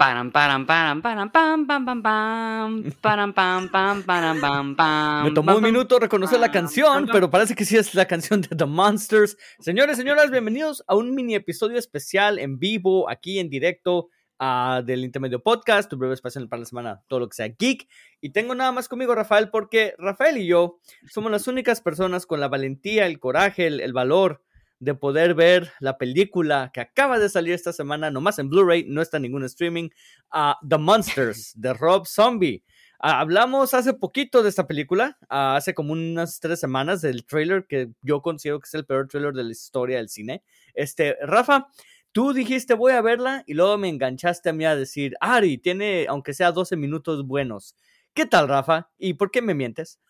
Param, param, param, param, pam, pam, pam, pam. Param, pam, pam, param, pam, pam. Me tomó un minuto reconocer la canción, pero parece que sí es la canción de The Monsters. Señores, señoras, bienvenidos a un mini episodio especial en vivo, aquí en directo ah, del Intermedio Podcast, tu breve espacio para la semana, todo lo que sea geek. Y tengo nada más conmigo, Rafael, porque Rafael y yo somos las únicas personas con la valentía, el coraje, el, el valor de poder ver la película que acaba de salir esta semana, nomás en Blu-ray, no está en ningún streaming, ah, The Monsters, de Rob Zombie. Ah, hablamos hace poquito de esta película, ah, hace como unas tres semanas, del trailer que yo considero que es el peor trailer de la historia del cine. Este, Rafa, tú dijiste voy a verla y luego me enganchaste a mí a decir, Ari, tiene aunque sea 12 minutos buenos. ¿Qué tal, Rafa? ¿Y por qué me mientes?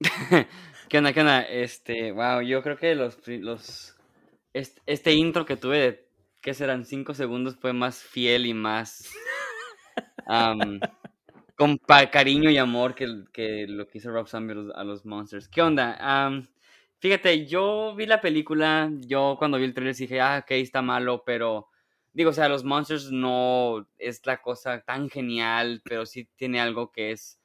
¿Qué onda, qué onda? Este, wow, yo creo que los, los, este, intro que tuve de, ¿qué serán? Cinco segundos fue más fiel y más, con cariño y amor que, lo que hizo Rob Zombie a los, Monsters. ¿Qué onda? Fíjate, yo vi la película, yo cuando vi el trailer dije, ah, ok, está malo, pero digo, o sea, los Monsters no es la cosa tan genial, pero sí tiene algo que es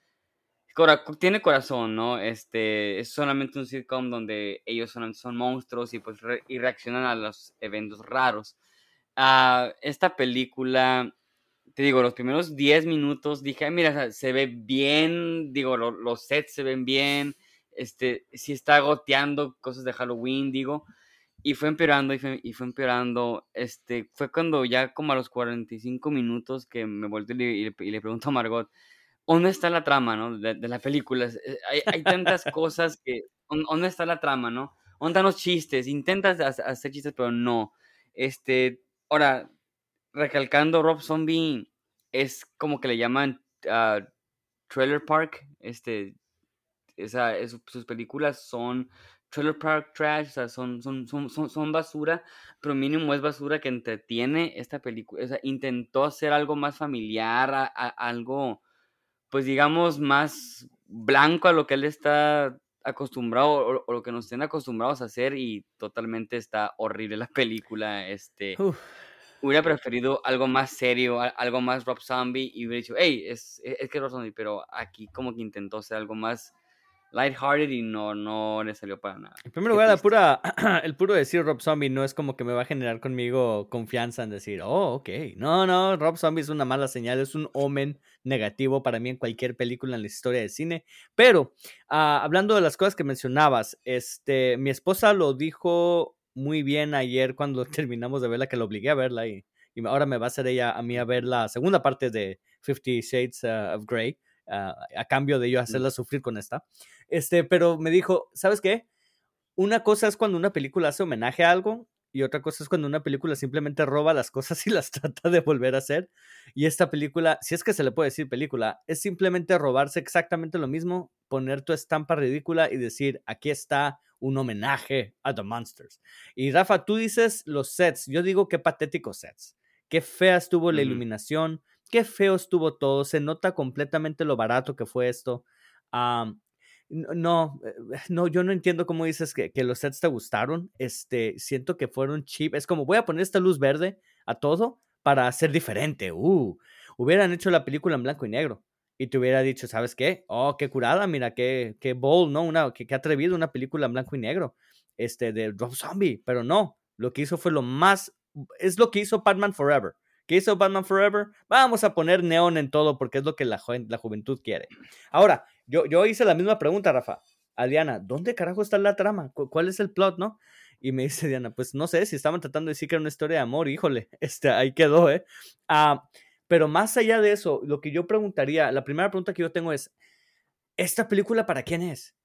cora- tiene corazón, ¿no? Este, es solamente un sitcom donde ellos son, son monstruos y pues y reaccionan a los eventos raros. Ah, esta película, te digo, los primeros 10 minutos dije, "Ay, mira, se ve bien, digo, lo- los sets se ven bien, este, sí está goteando cosas de Halloween, digo, y fue empeorando y fue, y fue empeorando. Este, fue cuando ya como a los 45 minutos que me volteé y y y le pregunto a Margot, ¿dónde está la trama, no? De, de la película. Eh, Hay, hay tantas cosas que, ¿dó- ¿dónde está la trama, no? ¿Dónde están los chistes? Intentas ha- hacer chistes, pero no. Este, ahora, recalcando, Rob Zombie es como que le llaman ah, Trailer Park, este, esa, es- sus películas son trailer park trash, o sea, son, son, son, son, son basura, pero mínimo es basura que entretiene esta película. O sea, intentó hacer algo más familiar, a- a- algo, pues digamos, más blanco a lo que él está acostumbrado o, o lo que nos tienen acostumbrados a hacer y totalmente está horrible la película. Este, Uf. hubiera preferido algo más serio, algo más Rob Zombie y hubiera dicho, hey, es, es, es que es Rob Zombie, pero aquí como que intentó hacer algo más lighthearted y no, no le salió para nada. En primer lugar, la pura, el puro decir Rob Zombie no es como que me va a generar conmigo confianza en decir, oh, ok. No, no, Rob Zombie es una mala señal, es un omen negativo para mí en cualquier película en la historia del cine. Pero, ah, hablando de las cosas que mencionabas, este, mi esposa lo dijo muy bien ayer cuando terminamos de verla, que lo obligué a verla y, y ahora me va a hacer ella a mí a ver la segunda parte de Fifty Shades ah, of Grey, a cambio de yo hacerla sufrir con esta. Este, pero me dijo, ¿sabes qué? Una cosa es cuando una película hace homenaje a algo y otra cosa es cuando una película simplemente roba las cosas y las trata de volver a hacer. Y esta película, si es que se le puede decir película, es simplemente robarse exactamente lo mismo, poner tu estampa ridícula y decir, aquí está un homenaje a The Monsters. Y Rafa, tú dices los sets, yo digo qué patéticos sets. Qué fea estuvo la iluminación, qué feo estuvo todo, se nota completamente lo barato que fue esto. No, eh, no, yo no entiendo cómo dices que, los sets te gustaron. Este, siento que fueron cheap. Es como voy a poner esta luz verde a todo para hacer diferente. Uh, hubieran hecho la película en blanco y negro y te hubiera dicho, ¿sabes qué? Oh, qué curada, mira, qué, qué bold, ¿no? Una, qué, qué atrevido una película en blanco y negro, este, de Rob Zombie. Pero no, lo que hizo fue lo más, es lo que hizo Batman Forever. ¿Qué hizo Batman Forever? Vamos a poner neón en todo porque es lo que la, juventud quiere. Ahora, yo, yo hice la misma pregunta, Rafa. A Diana, ¿dónde carajo está la trama? ¿Cu- ¿Cuál es el plot, no? Y me dice Diana, pues no sé, si estaban tratando de decir que era una historia de amor, híjole, este, ahí quedó, ¿eh? Ah, pero más allá de eso, lo que yo preguntaría, la primera pregunta que yo tengo es, ¿esta película para quién es?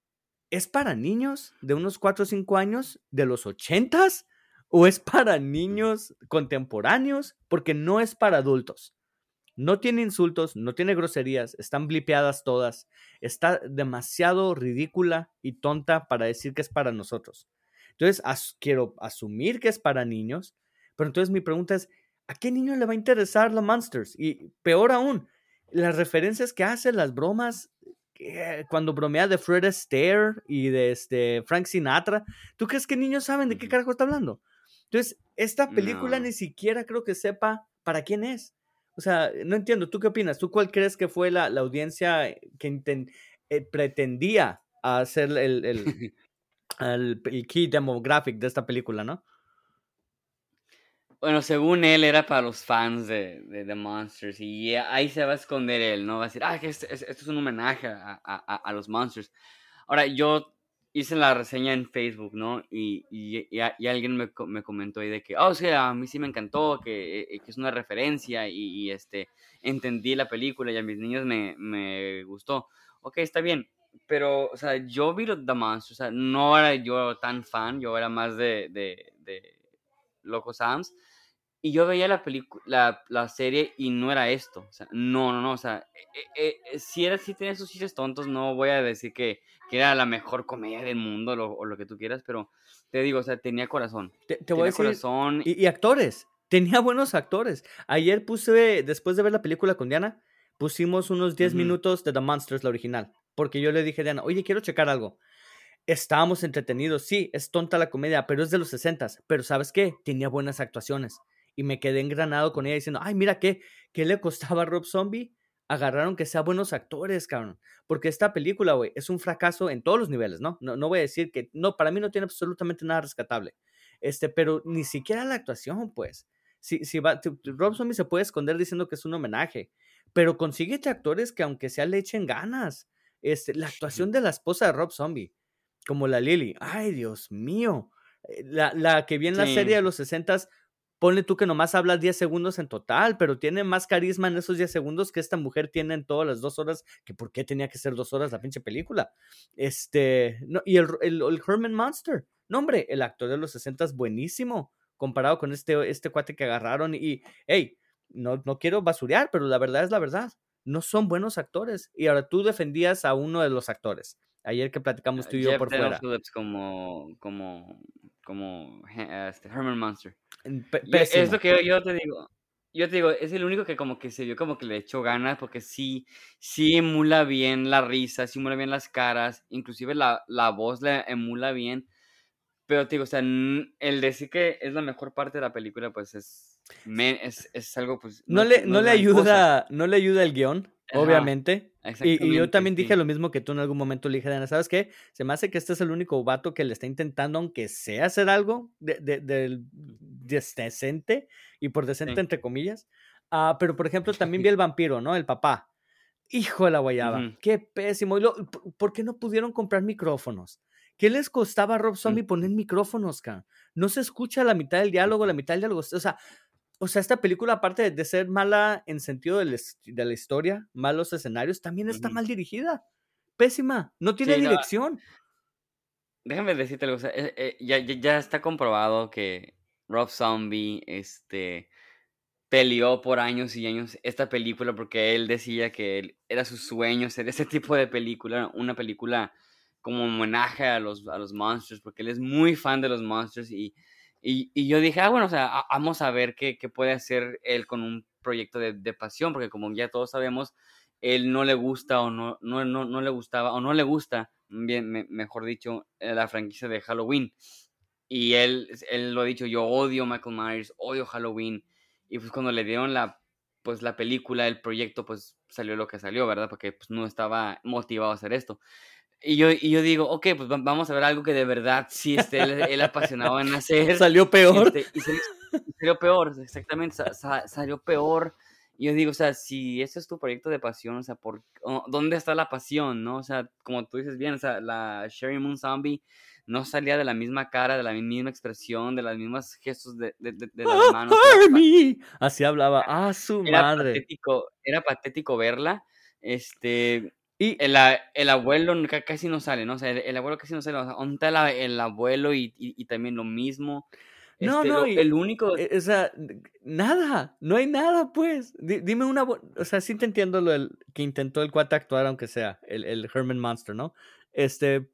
¿Es para niños de unos 4 o 5 años de los 80s? ¿O es para niños contemporáneos? Porque no es para adultos. No tiene insultos, no tiene groserías, están blipeadas todas. Está demasiado ridícula y tonta para decir que es para nosotros. Entonces, as- quiero asumir que es para niños, pero entonces mi pregunta es, ¿a qué niño le va a interesar la Monsters? Y peor aún, las referencias que hace, las bromas, que- cuando bromea de Fred Astaire y de este Frank Sinatra, ¿tú crees que niños saben de qué carajo está hablando? Entonces, esta película No. ni siquiera creo que sepa para quién es. O sea, no entiendo, ¿tú qué opinas? ¿Tú cuál crees que fue la, la audiencia que eh, pretendía hacer el, el, el, el key demographic de esta película, no? Bueno, según él era para los fans de, de The Monsters y ahí se va a esconder él, ¿no? Va a decir, ah, que esto, es un homenaje a, a, a, los Monsters. Ahora, yo hice la reseña en Facebook, ¿no? Y, y, y, alguien me, me, comentó ahí de que, oh, sí, a mí sí me encantó, que, eh, que es una referencia y, este, entendí la película y a mis niños me, me gustó. Ok, está bien, pero, o sea, yo vi The Monsters, o sea, no era yo tan fan, yo era más de, de, de Loco Sam's. Y yo veía la película, la, serie y no era esto. O sea, no, no, no. O sea, eh, eh, si era, si tenía esos chistes tontos, no voy a decir que, que era la mejor comedia del mundo o lo que tú quieras, pero te digo, o sea, tenía corazón. Te, voy a decir, corazón. Y, actores. Tenía buenos actores. Ayer puse, después de ver la película con Diana, pusimos unos 10 minutos de The Monsters, la original. Porque yo le dije a Diana, oye, quiero checar algo. Estábamos entretenidos, sí, es tonta la comedia, pero es de los 60 Pero ¿sabes qué? Tenía buenas actuaciones y me quedé engranado con ella diciendo, ay, mira qué, qué le costaba a Rob Zombie. Agarraron que sea buenos actores, cabrón. Porque esta película, güey, es un fracaso en todos los niveles, ¿no? ¿no? No voy a decir que, no, para mí no tiene absolutamente nada rescatable. Este, pero ni siquiera la actuación, pues. Si, si va, Rob Zombie se puede esconder diciendo que es un homenaje, pero consíguete actores que aunque sea le echen ganas. Este, la actuación de la esposa de Rob Zombie, como la Lily, ay Dios mío, eh, la, la que vi en la serie de los 60 ponle tú que nomás habla 10 segundos en total, pero tiene más carisma en esos 10 segundos que esta mujer tiene en todas las dos horas, que por qué tenía que ser dos horas la pinche película. Este, no, y el, el, Herman Monster, no hombre, el actor de los 60 es buenísimo comparado con este, este cuate que agarraron y, hey, no, no quiero basurear, pero la verdad es la verdad, no son buenos actores. Y ahora tú defendías a uno de los actores. Ayer que platicamos tú y yo por fuera. como, como, como este, Herman Monster es lo que yo, te digo. Yo te digo, es el único que como que se vio como que le echó ganas porque sí, sí emula bien la risa, sí emula bien las caras, inclusive la, la voz le emula bien. Pero te digo, o sea, el decir que es la mejor parte de la película, pues es, es, es algo, pues... No, le, no, le ayuda, no le ayuda el guion, obviamente. Y, yo también dije lo mismo que tú en algún momento le dije, Diana, ¿sabes qué? Se me hace que este es el único vato que le está intentando, aunque sea hacer algo de, de, decente, y por decente entre comillas. Ah, pero, por ejemplo, también vi el vampiro, ¿no? El papá. Hijo de la guayaba, qué pésimo. ¿Por qué no pudieron comprar micrófonos? ¿Qué les costaba a Rob mm. Zombie poner micrófonos, ca? No se escucha la mitad del diálogo, la mitad del diálogo. O sea, o sea, esta película, aparte de ser mala en sentido de, la historia, malos escenarios, también está mal dirigida. Pésima. No tiene dirección. Déjame decirte algo. Eh, eh, ya, ya, está comprobado que Rob Zombie este, peleó por años y años esta película porque él decía que era su sueño hacer ese tipo de película, una película como homenaje a los, a los monsters, porque él es muy fan de los monsters y y, yo dije, ah, bueno, o sea, vamos a ver qué, qué, puede hacer él con un proyecto de, de, pasión, porque como ya todos sabemos, él no le gusta o no, no, no, no le gustaba, o no le gusta, bien, mejor dicho, eh, la franquicia de Halloween. Y él, él lo ha dicho, yo odio Michael Myers, odio Halloween. Y pues cuando le dieron la, pues, la película, el proyecto, pues salió lo que salió, ¿verdad? Porque pues, no estaba motivado a hacer esto. Y yo, y yo digo, ok, pues vamos a ver algo que de verdad sí esté él, apasionado en hacer. Salió peor. Este, y, salió, peor, exactamente, salió peor. Y yo digo, o sea, si ese es tu proyecto de pasión, o sea, por, ¿dónde está la pasión, no? O sea, como tú dices bien, o sea, la Sherry Moon Zombie no salía de la misma cara, de la misma expresión, de las mismas gestos de, de, de, las ¡Ah, manos. Así hablaba, ah, su era madre. Patético, era patético verla. Este, y el, el, abuelo casi no sale, ¿no? O sea, el, abuelo casi no sale. O sea, ¿dónde está el abuelo y, y, también lo mismo? No, este, no, el único. E, o sea, nada, no hay nada, pues. dime una. O sea, sí te entiendo lo del, que intentó el cuate actuar, aunque sea el, el Herman Monster, ¿no? Este,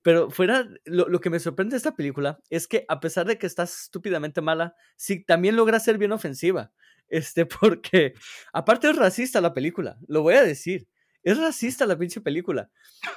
pero fuera, lo, lo, que me sorprende de esta película es que a pesar de que está estúpidamente mala, sí también logra ser bien ofensiva. Este, porque aparte es racista la película, lo voy a decir. Es racista la pinche película.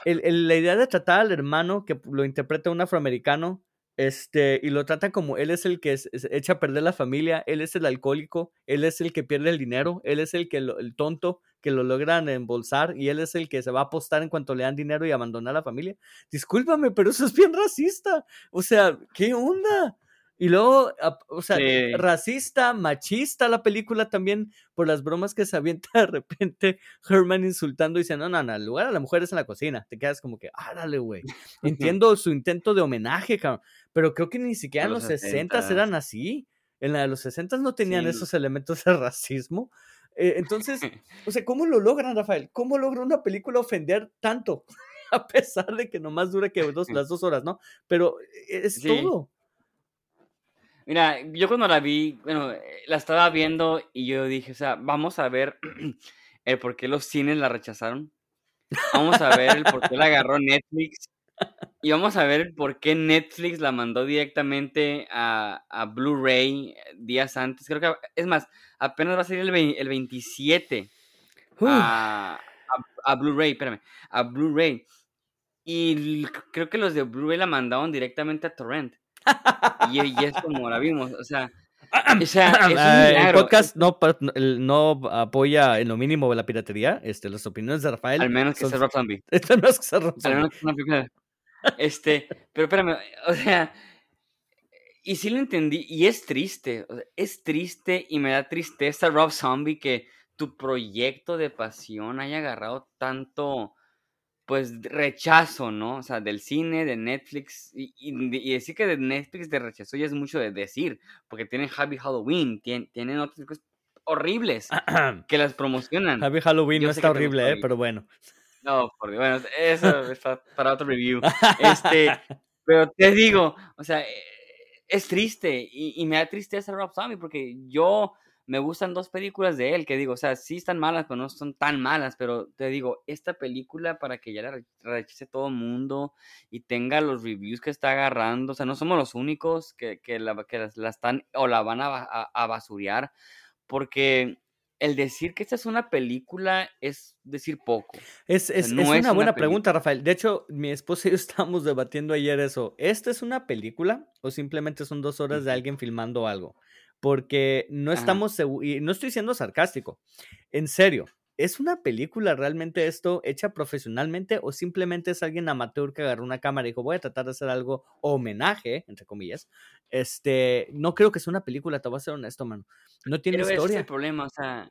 El, la idea de tratar al hermano que lo interpreta un afroamericano Este, y lo trata como él es el que es- echa a perder la familia, él es el alcohólico, él es el que pierde el dinero, él es el que el tonto que lo logran embolsar y él es el que se va a apostar en cuanto le dan dinero y abandonar a la familia. Discúlpame, pero eso es bien racista. O sea, ¿qué onda? Y luego, o sea, Sí. racista, machista la película también por las bromas que se avienta de repente Herman insultando y diciendo, no, no, no, el lugar a la mujer es en la cocina. Te quedas como que, árale, güey. Entiendo su intento de homenaje, cabrón, pero creo que ni siquiera en los los 60 60s. eran así. En la de los 60 no tenían Sí. esos elementos de racismo. Eh, entonces, o sea, ¿cómo lo logran, Rafael? ¿Cómo logra una película ofender tanto? A pesar de que nomás dura que dos, las dos horas, ¿no? Pero eh, es Sí. todo. Mira, yo cuando la vi, bueno, la estaba viendo y yo dije, o sea, vamos a ver el por qué los cines la rechazaron. Vamos a ver el por qué la agarró Netflix. Y vamos a ver el por qué Netflix la mandó directamente a, a Blu-ray eh, días antes. Creo que, es más, apenas va a salir el, el 27 Uf. a, a, a Blu-ray, espérame, a Blu-ray. Y creo que los de Blu-ray la mandaron directamente a Torrent. Y, y es como la vimos, o sea, o sea, es un el podcast no, apoya en lo mínimo la piratería. Este, las opiniones de Rafael. Al menos que son- sea Rob Zombie. Al menos que sea Rob Al Zombie. menos que sea una película. Este, pero espérame, o sea, y sí lo entendí, y es triste, o sea, es triste y me da tristeza, Rob Zombie, que tu proyecto de pasión haya agarrado tanto, pues, rechazo, ¿no? O sea, del cine, de Netflix, y, y- y decir que de Netflix de rechazo ya es mucho de decir, porque tienen Happy Halloween, tien- tienen otras cosas horribles que las promocionan. Happy Halloween Yo no está horrible, eh, pero bueno. No, por Dios, bueno, eso es pa- para otro review. Este, pero te digo, o sea, eh, es triste y, y me da tristeza Rob Zombie porque yo me gustan dos películas de él que digo, o sea, sí están malas, pero no son tan malas, pero te digo, esta película para que ya la re- rechace todo el mundo y tenga los reviews que está agarrando, o sea, no somos los únicos que, que, la, que las- la están o la van a, a, a basurear porque el decir que esta es una película es decir poco. Es, es, no es es una buena película. pregunta, Rafael. De hecho, mi esposa y yo estábamos debatiendo ayer eso. ¿Esta es una película o simplemente son dos horas de alguien filmando algo? Porque no Ajá. estamos seguros, y no estoy siendo sarcástico, en serio, ¿es una película realmente esto hecha profesionalmente o simplemente es alguien amateur que agarró una cámara y dijo, voy a tratar de hacer algo homenaje, entre comillas? Este, no creo que sea una película, te voy a ser honesto, mano. No tiene Pero ese es historia. el problema, o sea,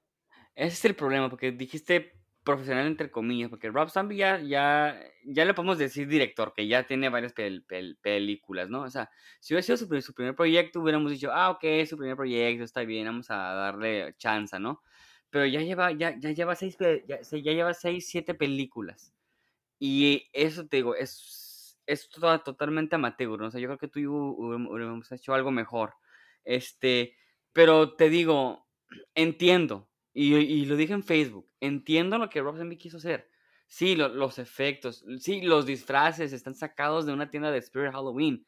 ese es el problema, porque dijiste profesional entre comillas, porque Rob Zombie ya, ya, ya le podemos decir director, que ya tiene varias pel- pel- películas, ¿no? O sea, si hubiera sido su, su primer proyecto, hubiéramos dicho, ah, ok, su primer proyecto, está bien, vamos a darle chance, ¿no? Pero ya lleva, ya, ya lleva seis, ya, ya lleva seis, siete películas. Y eso te digo, es, es toda- totalmente amateur, ¿no? O sea, yo creo que tú hubiéramos hecho algo mejor. Este, pero te digo, entiendo, y, y lo dije en Facebook, entiendo lo que Rob Zombie quiso hacer. Sí, lo- los efectos, sí, los disfraces están sacados de una tienda de Spirit Halloween.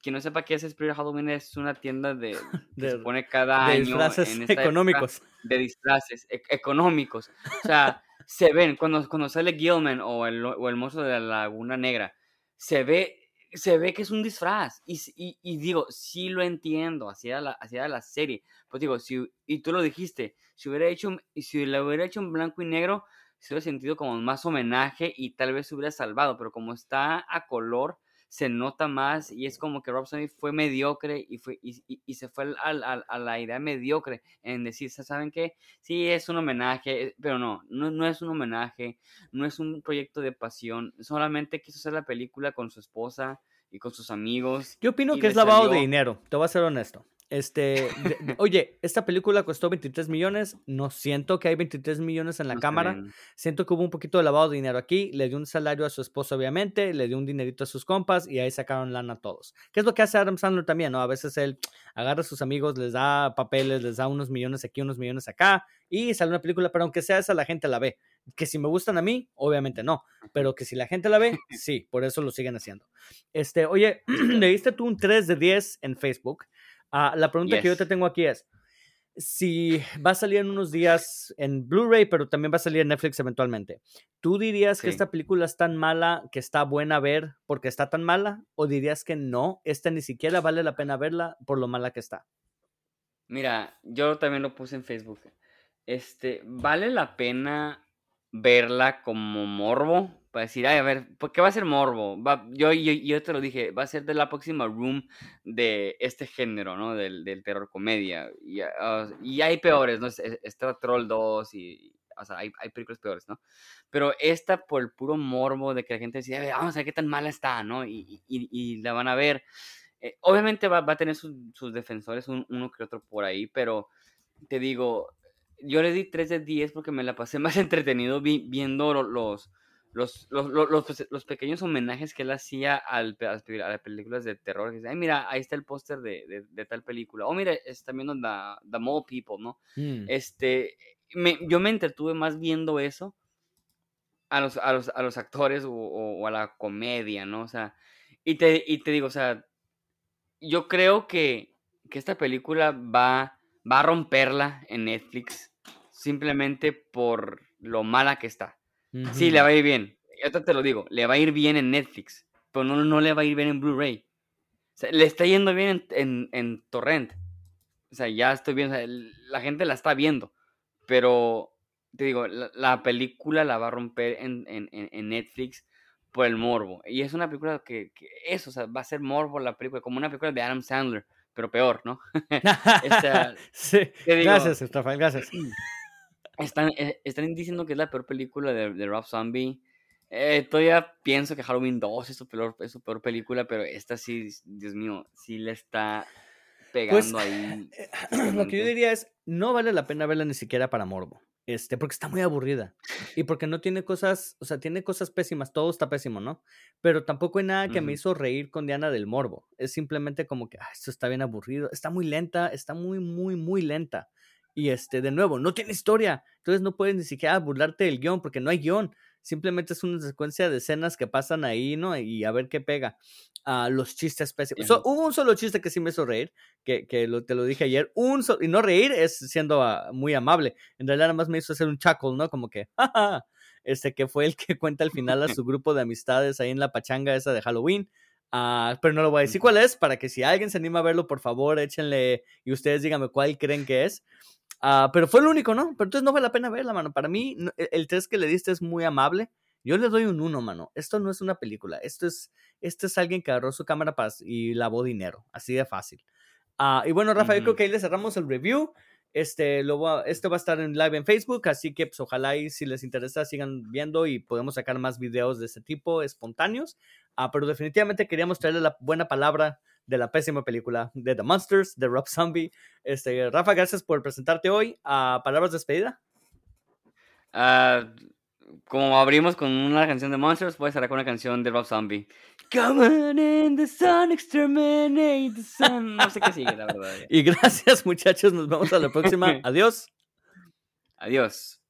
Quien no sepa qué es Spirit Halloween es una tienda de, que se De- pone cada De año disfraces en esta económicos. de disfraces e- económicos. O sea, se ven, cuando, cuando sale Gilman o el, o el mozo de la Laguna Negra, se ve, se ve que es un disfraz. Y, y, digo, sí lo entiendo, era la, era la serie. Pues digo, si, y tú lo dijiste, si hubiera hecho, si lo hubiera hecho en blanco y negro, se hubiera sentido como más homenaje y tal vez se hubiera salvado, pero como está a color, se nota más y es como que Rob Zombie fue mediocre y, fue, y, y- y se fue al- a la idea mediocre en decir, ¿saben qué? Sí, es un homenaje, eh, pero no, no, no es un homenaje, no es un proyecto de pasión, solamente quiso hacer la película con su esposa y con sus amigos. Yo opino que es lavado de dinero, te voy a ser honesto. Este, de- oye, esta película costó 23 millones, no siento que hay 23 millones en la no cámara, siento que hubo un poquito de lavado de dinero aquí, le dio un salario a su esposa obviamente, le dio un dinerito a sus compas y ahí sacaron lana a todos. ¿Qué es lo que hace Adam Sandler también? ¿no? A veces él agarra a sus amigos, les da papeles, les da unos millones aquí, unos millones acá y sale una película, pero aunque sea esa la gente la ve. Que si me gustan a mí, obviamente no, pero que si la gente la ve, sí, por eso lo siguen haciendo. Este, oye, le diste tú un 3 de 10 en Facebook. Ah, la pregunta que yo te tengo aquí es, si va a salir en unos días en Blu-ray, pero también va a salir en Netflix eventualmente. ¿Tú dirías que esta película es tan mala que está buena ver porque está tan mala? ¿O dirías que no, esta ni siquiera vale la pena verla por lo mala que está? Mira, yo también lo puse en Facebook. Este, ¿vale la pena verla como morbo? Para decir, ay, a ver, ¿por qué va a ser morbo? Va, yo, yo, yo te lo dije, va a ser de la próxima room de este género, ¿no? Del, del terror comedia. Y, ah, y hay peores, ¿no? Es- es- Está Troll 2 y, o sea, hay, hay películas peores, ¿no? Pero esta por el puro morbo de que la gente decía, "A ver, vamos a ver qué tan mala está, ¿no? Y, y, y la van a ver. Eh, obviamente va, va a tener sus, sus defensores, un- uno que otro por ahí, pero te digo, yo le di 3 de 10 porque me la pasé más entretenido vi- viendo lo- los, los, los, los, los- pequeños homenajes que él hacía al, a las películas de terror. Que dice, Ay, mira, ahí está el póster de, de, de tal película. Oh, mira, está viendo The, The Mole People, ¿no? Mm. Este, me- yo me entretuve más viendo eso a los, a los, a los actores o, o- o a la comedia, ¿no? O sea, y te, y te digo, o sea, yo creo que, que esta película va, va a romperla en Netflix simplemente por lo mala que está. Sí, le va a ir bien. Yo te lo digo, le va a ir bien en Netflix, pero no, no le va a ir bien en Blu-ray. O sea, le está yendo bien en, en, en Torrent. O sea, ya estoy viendo, o sea, el- la gente la está viendo, pero te digo, la, la película la va a romper en, en, en- en Netflix por el morbo. Y es una película que, que eso, o sea, va a ser morbo la película, como una película de Adam Sandler, pero peor, ¿no? Esta- sí. digo- Gracias, Rafael, gracias. Están, eh, están diciendo que es la peor película de, de Rob Zombie. Eh, todavía pienso que Halloween 2 es su peor, es su peor película, pero esta sí, Dios mío, sí le está pegando ahí. Eh, Lo que yo diría es, no vale la pena verla ni siquiera para morbo. Este, porque está muy aburrida. Y porque no tiene cosas, o sea, tiene cosas pésimas, todo está pésimo, ¿no? Pero tampoco hay nada que me hizo reír con Diana del Morbo. Es simplemente como que, ah, esto está bien aburrido. Está muy lenta, está muy, muy, muy lenta. Y este, de nuevo, no tiene historia. Entonces no puedes ni siquiera burlarte del guion, porque no hay guion. Simplemente es una secuencia de escenas que pasan ahí, ¿no? Y a ver qué pega. Ah, los chistes pésimos. So, hubo un solo chiste que sí me hizo reír, que, que lo, te lo dije ayer. Un so- y no reír es siendo ah, muy amable. En realidad nada más me hizo hacer un chuckle, ¿no? Como que, "Ja, Este que fue el que cuenta al final a su grupo de amistades ahí en la pachanga esa de Halloween. Ah, pero no lo voy a decir cuál es, para que si alguien se anima a verlo, por favor, échenle y ustedes díganme cuál creen que es. Ah, pero fue el único, ¿no? Pero entonces no vale la pena verla, mano. Para mí, e- el 3 que le diste es muy amable. Yo le doy un 1, mano. Esto no es una película. Esto es, esto es alguien que agarró su cámara para, y lavó dinero. Así de fácil. Ah, y bueno, Rafa, yo creo que ahí le cerramos el review. Este, lo va- esto va a estar en live en Facebook, así que pues, ojalá y si les interesa sigan viendo y podemos sacar más videos de este tipo espontáneos. Ah, pero definitivamente queríamos traerle la buena palabra de la pésima película de The Monsters, de Rob Zombie. Este, Rafa, gracias por presentarte hoy. a palabras de despedida. Ah, como abrimos con una canción de Monsters, voy a cerrar con una canción de Rob Zombie. Come on in the sun, exterminate the sun. No sé qué sigue, la verdad. Y gracias, muchachos. Nos vemos a la próxima. Adiós. Adiós.